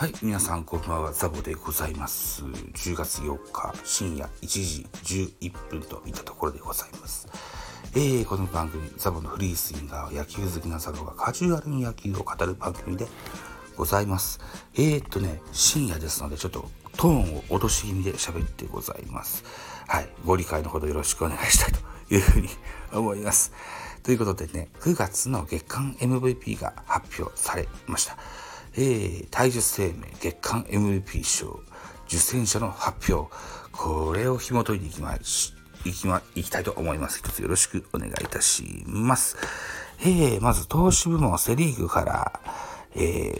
はい、皆さんこんばんは、ザボでございます。10月4日深夜1時11分といったところでございます。えー、この番組、ザボのフリースインガー野球好きなザボがカジュアルに野球を語る番組でございます。えー、っとね、深夜ですので、ちょっとトーンを落とし気味で喋ってございます。はい、ご理解のほどよろしくお願いしたいというふうに思います。ということでね、9月の月間 MVP が発表されました。えー、体術生命月間 MVP 賞受選者の発表。これを紐解いていきましいきまいきたいと思います。一つよろしくお願いいたします。えー、まず投手部門セリーグからえー、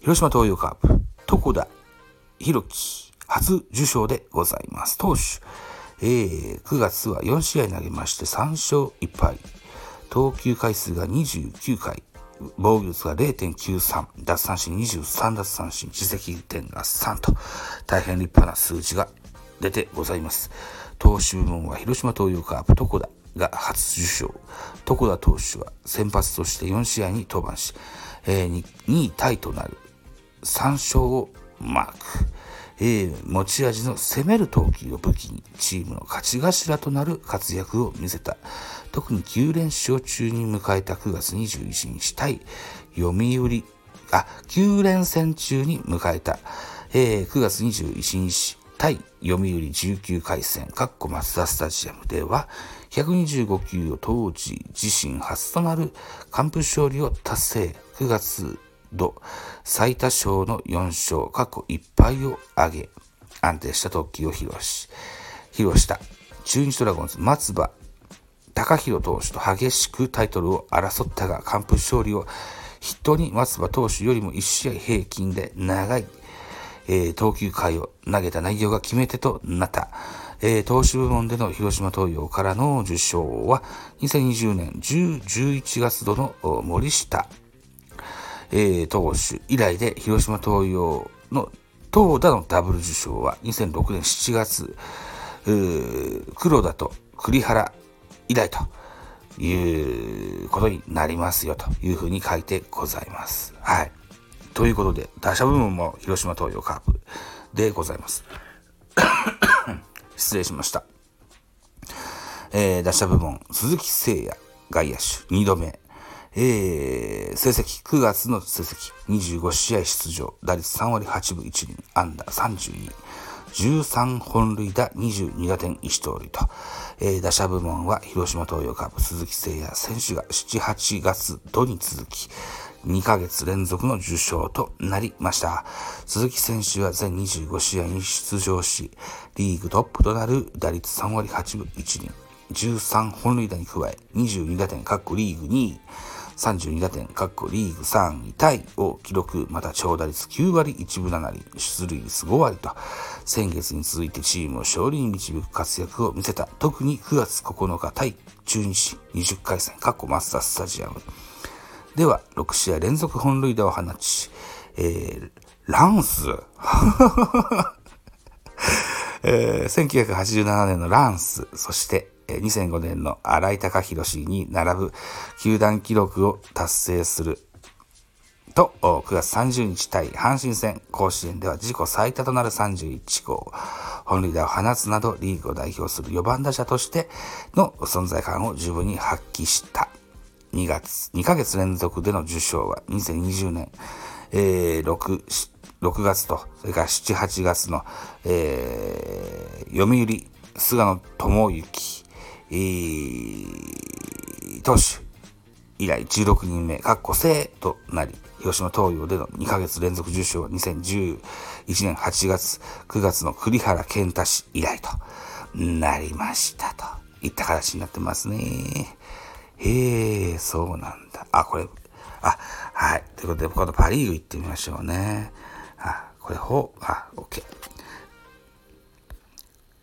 広島東洋カープ床田弘樹初受賞でございます。投手えー、9月は4試合投げまして3勝1敗。投球回数が29回。防御率が0.93、奪三振23奪三振、自責点が3と、大変立派な数字が出てございます。投手部門は広島東洋カープ床田が初受賞。床田投手は先発として4試合に登板し、えー、2位タイとなる3勝をマーク。えー、持ち味の攻める投球を武器にチームの勝ち頭となる活躍を見せた。特に9連勝中に迎えた9月21日対読売、あ、9連戦中に迎えた、えー、9月21日対読売19回戦、カッコマツダスタジアムでは、125球を当時自身初となる完封勝利を達成。9月度最多勝の4勝、過去1敗を挙げ、安定した投球を披露し、披露した中日ドラゴンズ松葉高弘投手と激しくタイトルを争ったが、完封勝利を筆頭に松葉投手よりも1試合平均で長い、えー、投球回を投げた内容が決め手となった。えー、投手部門での広島東洋からの受賞は、2020年10、11月度の森下、えー、投手以来で広島東洋の投打のダブル受賞は2006年7月、黒田と栗原以来ということになりますよというふうに書いてございます。はい。ということで、打者部門も広島東洋カープでございます。失礼しました。えー、打者部門、鈴木誠也、外野手、2度目。えー、成績、9月の成績、25試合出場、打率3割8分1厘、安打32。13本塁打22打点1盗塁と、えー、打者部門は広島東洋カープ鈴木誠也選手が7、8月度に続き、2ヶ月連続の受賞となりました。鈴木選手は全25試合に出場し、リーグトップとなる打率3割8分1厘、13本塁打に加え、22打点各リーグ2位、32打点、各リーグ3位タイを記録、また長打率9割1分7厘、出塁率5割と、先月に続いてチームを勝利に導く活躍を見せた。特に9月9日対中日20回戦、過去マスタースタジアムでは6試合連続本塁打を放ち、えー、ランス えー、1987年のランス、そして2005年の新井貴弘氏に並ぶ球団記録を達成する。と、9月30日対阪神戦甲子園では自己最多となる31号、本塁打を放つなどリーグを代表する4番打者としての存在感を十分に発揮した。2月、2ヶ月連続での受賞は2020年、えー、6、6月と、それから7、8月の、えー、読売、菅野智之、えー、投手以来16人目、かっこ生となり、広島東洋での2ヶ月連続受賞は2011年8月、9月の栗原健太氏以来となりましたといった形になってますね。へえ、そうなんだ。あ、これ、あ、はい。ということで、今度パリーグ行ってみましょうね。あ、これ、ほう、あ、OK。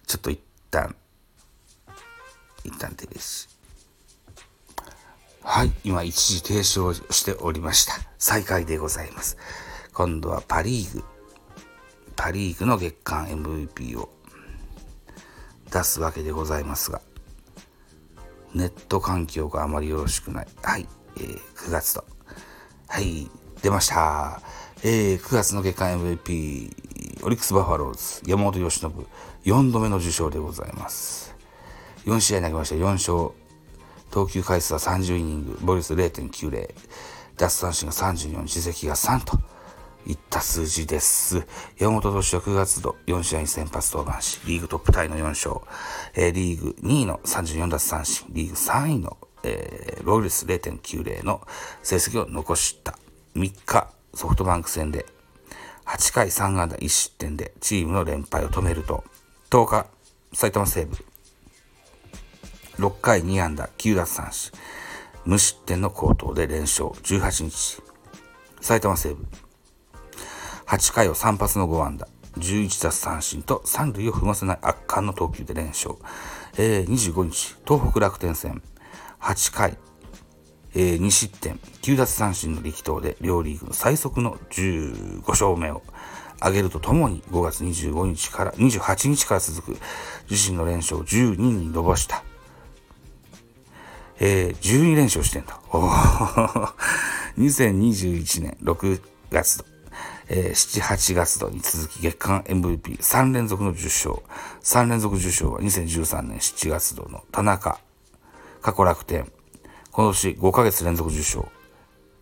ちょっと一旦一旦停止。はい、今一時停止をしておりました。再開でございます。今度はパリーグ、パリーグの月間 MVP を出すわけでございますが、ネット環境があまりよろしくない。はい、えー、9月と。はい、出ました。えー、9月の月間 MVP、オリックスバファローズ、山本由伸、4度目の受賞でございます。4試合投げました。4勝。投球回数は30イニング、ボリス0.90、奪三振が34、自責が3といった数字です。山本投手は9月度4試合に先発登板し、リーグトップタイの4勝、えーリーグ2位の34奪三振、リーグ3位の、えー、防御率0.90の成績を残した。3日、ソフトバンク戦で8回3安打1失点でチームの連敗を止めると、10日、埼玉西武、6回2安打9奪三振、無失点の好投で連勝。18日、埼玉西武、8回を3発の5安打、11奪三振と三塁を踏ませない圧巻の投球で連勝。えー、25日、東北楽天戦、8回、えー2失点、9奪三振の力投で両リーグの最速の15勝目を挙げるとともに5月25日から28日から続く自身の連勝を12に伸ばした。えー、12連勝してんだ。おー。2021年6月度、えー7、8月度に続き月間 MVP3 連続の受賞。3連続受賞は2013年7月度の田中、過去楽天、今年5ヶ月連続受賞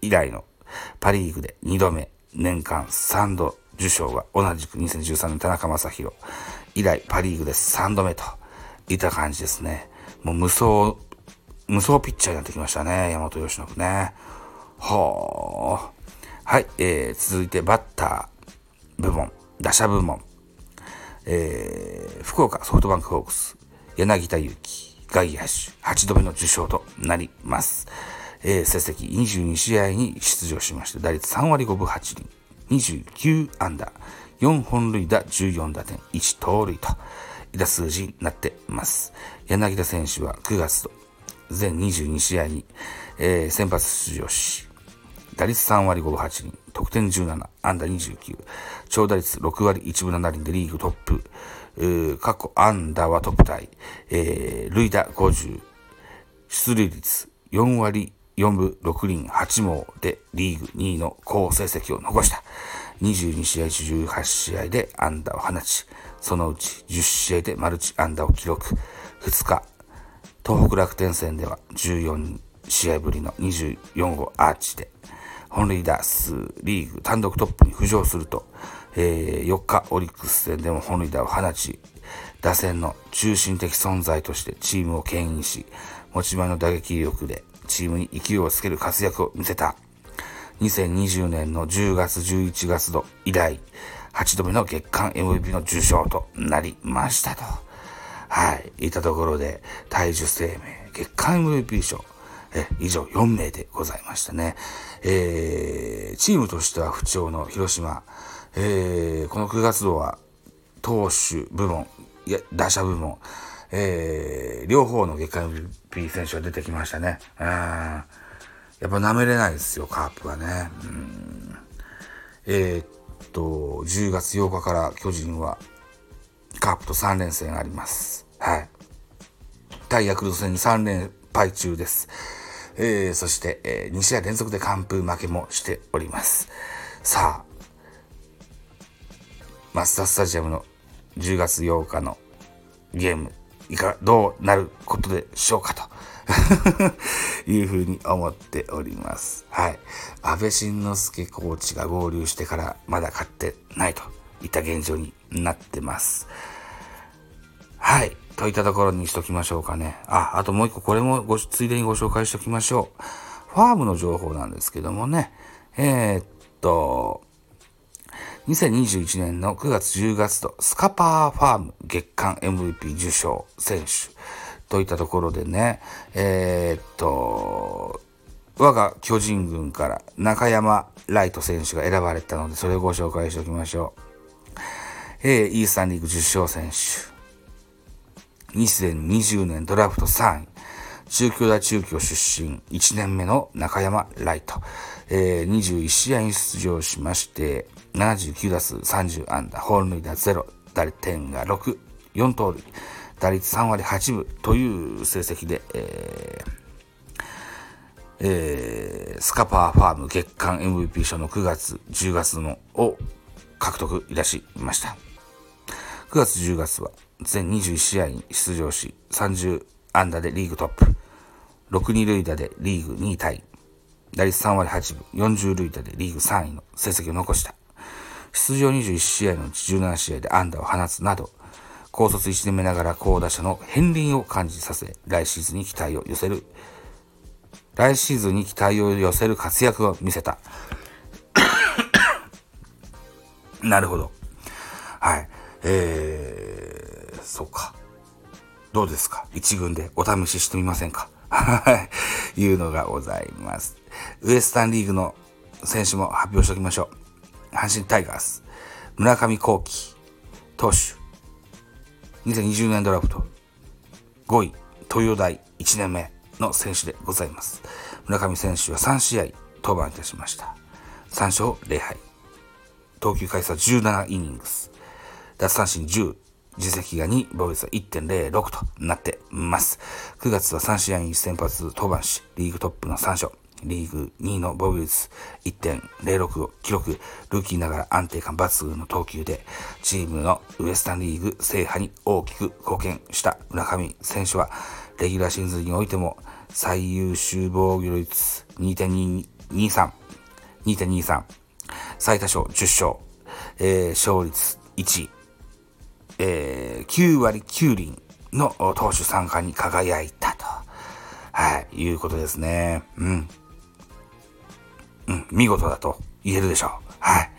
以来の。パリーグで2度目、年間3度受賞が。同じく2013年田中将大。以来パリーグで3度目と。いった感じですね。もう無双、無双ピッチャーになってきましたね、山本由伸ね。はあ。はい、えー、続いてバッター部門、打者部門、えー、福岡ソフトバンクホークス、柳田悠岐、外野手、8度目の受賞となります。えー、成績。22試合に出場しまして、打率3割5分8厘、29安打、4本塁打、14打点、1盗塁といった数字になってます。柳田選手は9月と全22試合に、えー先発出場し、打率3割5分8厘、得点17、安打29、長打率6割1分7厘でリーグトップ、う過去安打はトップタイ、えー、塁打50、出塁率4割4分6厘8毛でリーグ2位の好成績を残した。22試合中18試合で安打を放ち、そのうち10試合でマルチ安打を記録。2日、東北楽天戦では14試合ぶりの24号アーチで、本塁打数リーグ単独トップに浮上すると、えー4日オリックス戦でも本塁打を放ち、打線の中心的存在としてチームを牽引し、持ち前の打撃力でチームに勢いをつける活躍を見せた。2020年の10月11月度以来、8度目の月間 MVP の受賞となりましたと。はい。いたところで、体重生命月間 MVP 賞、え、以上4名でございましたね。えー、チームとしては不調の広島、えー、この9月度は、投手部門、いや、打者部門、えー、両方の月間 MVP 選手が出てきましたね。うん。やっぱ舐めれないですよ、カープはね。うん。えーっと、10月8日から巨人は、カープと3連戦あります。はい。対ヤクルト戦に3連敗中です。えー、そして、えー2試合連続で完封負けもしております。さあ、マスタースタジアムの10月8日のゲーム、いか、どうなることでしょうかと。いうふうに思っております。はい。安倍晋之助コーチが合流してからまだ勝ってないといった現状になってます。はい。といったところにしときましょうかね。あ、あともう一個これもご、ついでにご紹介しときましょう。ファームの情報なんですけどもね。えーっと、2021年の9月10月とスカパーファーム月間 MVP 受賞選手といったところでね、えーっと、我が巨人軍から中山ライト選手が選ばれたので、それをご紹介しておきましょう。えー、イースタンリーグ10勝選手。2020年ドラフト3位。中京大中京出身1年目の中山ライト。えー、21試合に出場しまして、79打数30安打、本塁打0、打点が6、4盗塁、打率3割8分という成績で、えーえー、スカパーファーム月間 MVP 賞の9月、10月のを獲得いたしました。9月10月は全21試合に出場し、30安打でリーグトップ、6二塁打でリーグ2位タイ、打率3割8分、40塁打でリーグ3位の成績を残した。出場21試合のうち17試合で安打を放つなど、高卒1年目ながら高打者の片鱗を感じさせ、来シーズンに期待を寄せる、来シーズンに期待を寄せる活躍を見せた。なるほど。えー、そうか。どうですか？一軍でお試ししてみませんか？はい。いうのがございます。ウエスタンリーグの選手も発表しておきましょう。阪神タイガース、村上幸輝、投手、2020年ドラフト、5位、東洋大1年目の選手でございます。村上選手は3試合登板いたしました。3勝0敗。投球回数は17イニングス。奪三振10、実績が2、防御率は1.06となってます。9月は3試合に先発登板し、リーグトップの3勝。リーグ2位の防御率1.06を記録、ルーキーながら安定感抜群の投球で、チームのウエスタンリーグ制覇に大きく貢献した村上選手は、レギュラーシーズンにおいても最優秀防御率2.23、2.23、最多勝10勝、えー、勝率1位、えー、9割9厘の投手参加に輝いたと、はい、いうことですね。うん。うん、見事だと言えるでしょう。はい。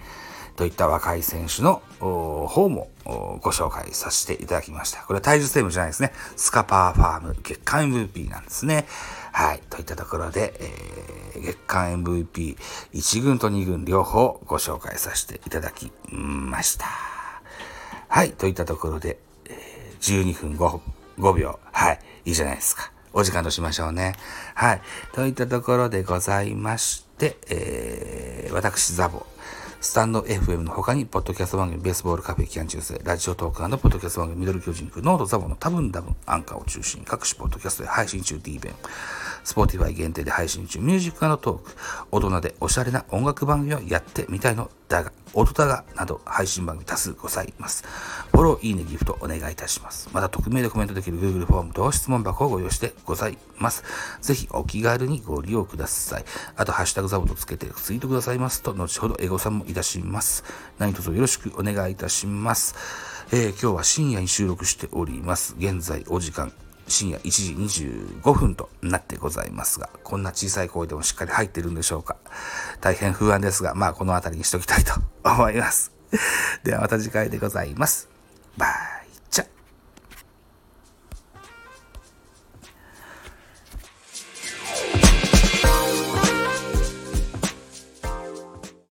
といった若い選手の方もご紹介させていただきました。これは体重セーブじゃないですね。スカパーファーム月間 MVP なんですね。はい。といったところで、えー、月間 MVP1 軍と2軍両方ご紹介させていただきました。はい。といったところで、えー、12分 5, 5秒。はい。いいじゃないですか。お時間としましょうね。はい。といったところでございまして、えー、私、ザボ。スタンド FM の他に、ポッドキャスト番組、ベースボールカフェ期間中世、ラジオトークポッドキャスト番組、ミドル巨人区、ノートザボの多分多分、アンカーを中心に各種ポッドキャストで配信中 D 弁、スポーティファイ限定で配信中、ミュージックのトーク、大人でおしゃれな音楽番組をやってみたいのだが、音だがなど配信番組多数ございます。フォロー、いいね、ギフトお願いいたします。また、匿名でコメントできる Google フォームと質問箱をご用意してございます。ぜひお気軽にご利用ください。あと、ハッシュタグザボとつけてツイートくださいますと、後ほどエゴサもいたします。何卒よろしくお願いいたします。えー、今日は深夜に収録しております。現在お時間深夜1時25分となってございますが、こんな小さい声でもしっかり入ってるんでしょうか。大変不安ですが、まあこの辺りにしときたいと思います。ではまた次回でございます。バイ。